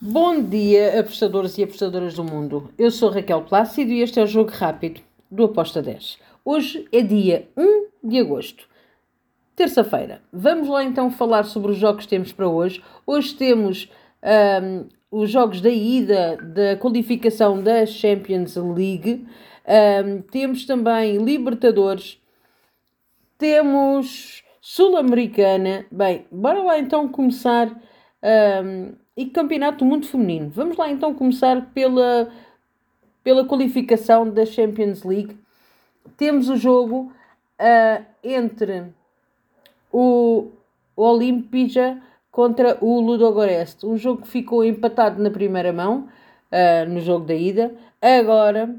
Bom dia, apostadores e apostadoras do mundo. Eu sou Raquel Plácido e este é o Jogo Rápido do Aposta 10. Hoje é dia 1 de agosto, terça-feira. Vamos lá então falar sobre os jogos que temos para hoje. Hoje temos um, os jogos da ida da qualificação da Champions League. Um, temos também Libertadores. Temos Sul-Americana. Bem, bora lá então começar. Um, e Campeonato do Mundo Feminino. Vamos lá então começar pela, pela qualificação da Champions League. Temos o jogo uh, entre o, Olimpija contra o Ludogorets. Um jogo que ficou empatado na primeira mão, uh, no jogo da ida. Agora,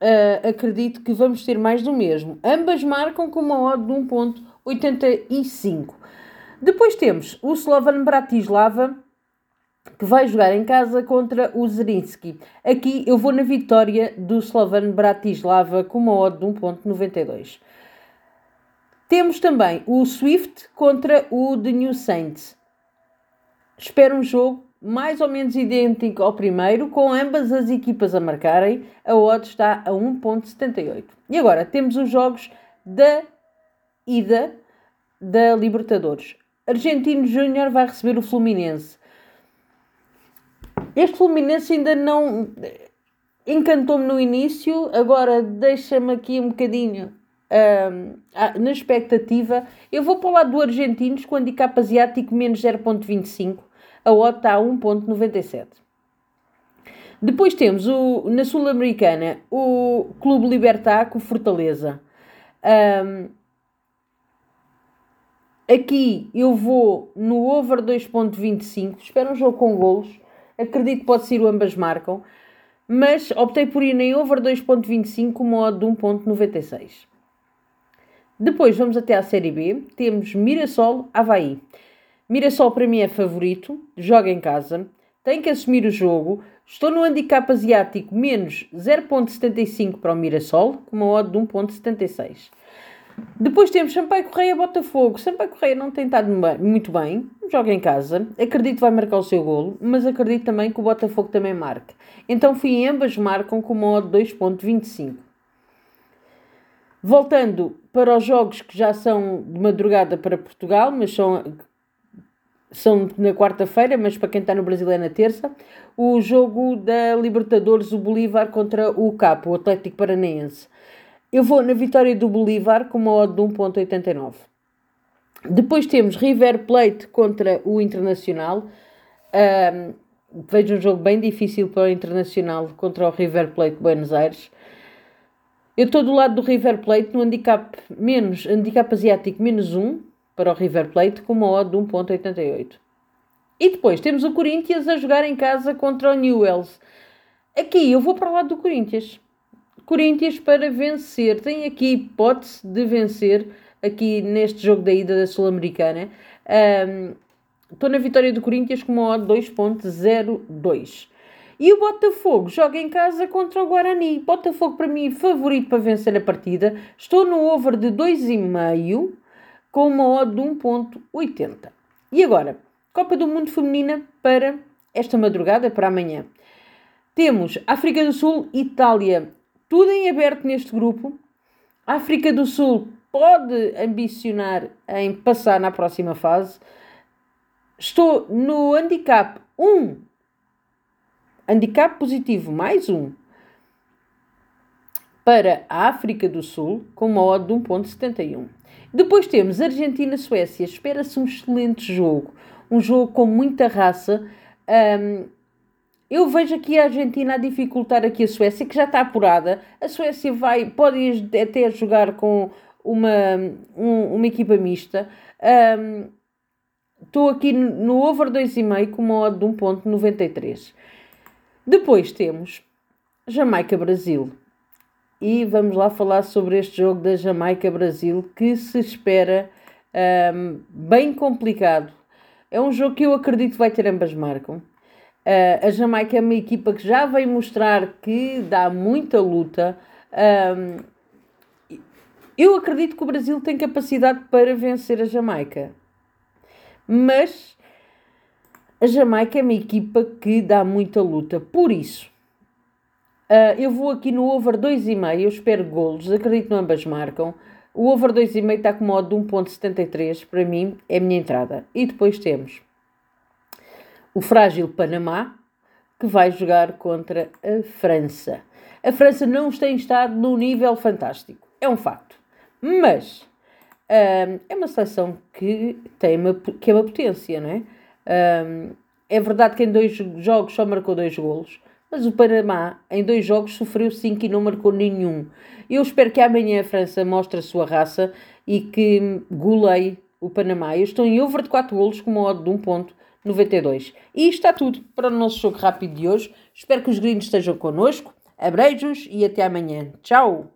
uh, acredito que vamos ter mais do mesmo. Ambas marcam com uma odd de 1.85. Depois temos o Slovan Bratislava que vai jogar em casa contra o Zerinski. Aqui eu vou na vitória do Slovan Bratislava com uma odd de 1.92. Temos também o Swift contra o The New Saints. Espero um jogo mais ou menos idêntico ao primeiro, com ambas as equipas a marcarem. A odd está a 1.78. E agora temos os jogos da ida da Libertadores. Argentino Júnior vai receber o Fluminense. Este Fluminense ainda não encantou-me no início, agora deixa-me aqui um bocadinho uh, na expectativa. Eu vou para o lado do Argentinos com handicap asiático menos 0.25, a OTA está a 1.97. Depois temos o, na Sul-Americana o Clube Libertar com Fortaleza. Um, aqui eu vou no over 2.25. Espero um jogo com golos. Acredito que pode ser o ambas marcam, mas optei por ir em over 2.25 com modo de 1.96. Depois vamos até à Série B. Temos Mirassol, Havaí. Mirassol para mim é favorito, joga em casa, tem que assumir o jogo. Estou no handicap asiático menos 0.75 para o Mirassol, com uma odd de 1.76. Depois temos Sampaio Correia Botafogo. Sampaio Correia não tem estado muito bem, joga em casa. Acredito que vai marcar o seu golo, mas acredito também que o Botafogo também marque. Então fui em ambas marcam com uma odd 2.25. Voltando para os jogos que já são de madrugada para Portugal, mas são, são na quarta-feira, mas para quem está no Brasil é na terça. O jogo da Libertadores, o Bolívar contra o Capo, o Atlético Paranaense. Eu vou na vitória do Bolívar com uma odd de 1.89. Depois temos River Plate contra o Internacional. Um, vejo um jogo bem difícil para o Internacional contra o River Plate Buenos Aires. Eu estou do lado do River Plate no handicap, menos, handicap asiático menos 1 para o River Plate com uma odd de 1.88. E depois temos o Corinthians a jogar em casa contra o Newells. Aqui eu vou para o lado do Corinthians. Corinthians para vencer. Tem aqui hipótese de vencer aqui neste jogo da ida da Sul-Americana. Estou um, na vitória do Corinthians com uma odd 2.02. E o Botafogo joga em casa contra o Guarani. Botafogo para mim favorito para vencer a partida. Estou no over de 2,5 com uma odd de 1.80. E agora, Copa do Mundo Feminina para esta madrugada, para amanhã. Temos África do Sul, Itália tudo em aberto neste grupo. África do Sul pode ambicionar em passar na próxima fase. Estou no handicap 1. Handicap positivo mais 1 para a África do Sul com uma odd de 1.71. Depois temos Argentina-Suécia. Espera-se um excelente jogo. Um jogo com muita raça. Um, eu vejo aqui a Argentina a dificultar aqui a Suécia, que já está apurada. A Suécia vai, pode até jogar com uma, um, uma equipa mista. Estou um, aqui no over 2,5 com uma odd de 1.93. Depois temos Jamaica-Brasil. E vamos lá falar sobre este jogo da Jamaica-Brasil que se espera um, bem complicado. É um jogo que eu acredito que vai ter ambas marcam. Uh, a Jamaica é uma equipa que já veio mostrar que dá muita luta. Um, eu acredito que o Brasil tem capacidade para vencer a Jamaica. Mas A Jamaica é uma equipa que dá muita luta, por isso uh, eu vou aqui no over 2,5, eu espero golos, acredito que ambas marcam. O over 2,5 está com modo de 1.73, para mim é a minha entrada. E depois temos o frágil Panamá, que vai jogar contra a França. A França não tem estado num nível fantástico, é um facto. Mas um, é uma seleção que tem uma, que é uma potência, não é? Um, é verdade que em dois jogos só marcou dois golos, mas o Panamá em dois jogos sofreu cinco e não marcou nenhum. Eu espero que amanhã a França mostre a sua raça e que goleie o Panamá. Eu estou em over de 4 golos com uma odd de 1.92. E está tudo para o nosso jogo rápido de hoje. Espero que os gringos estejam connosco. Abreijos e até amanhã. Tchau!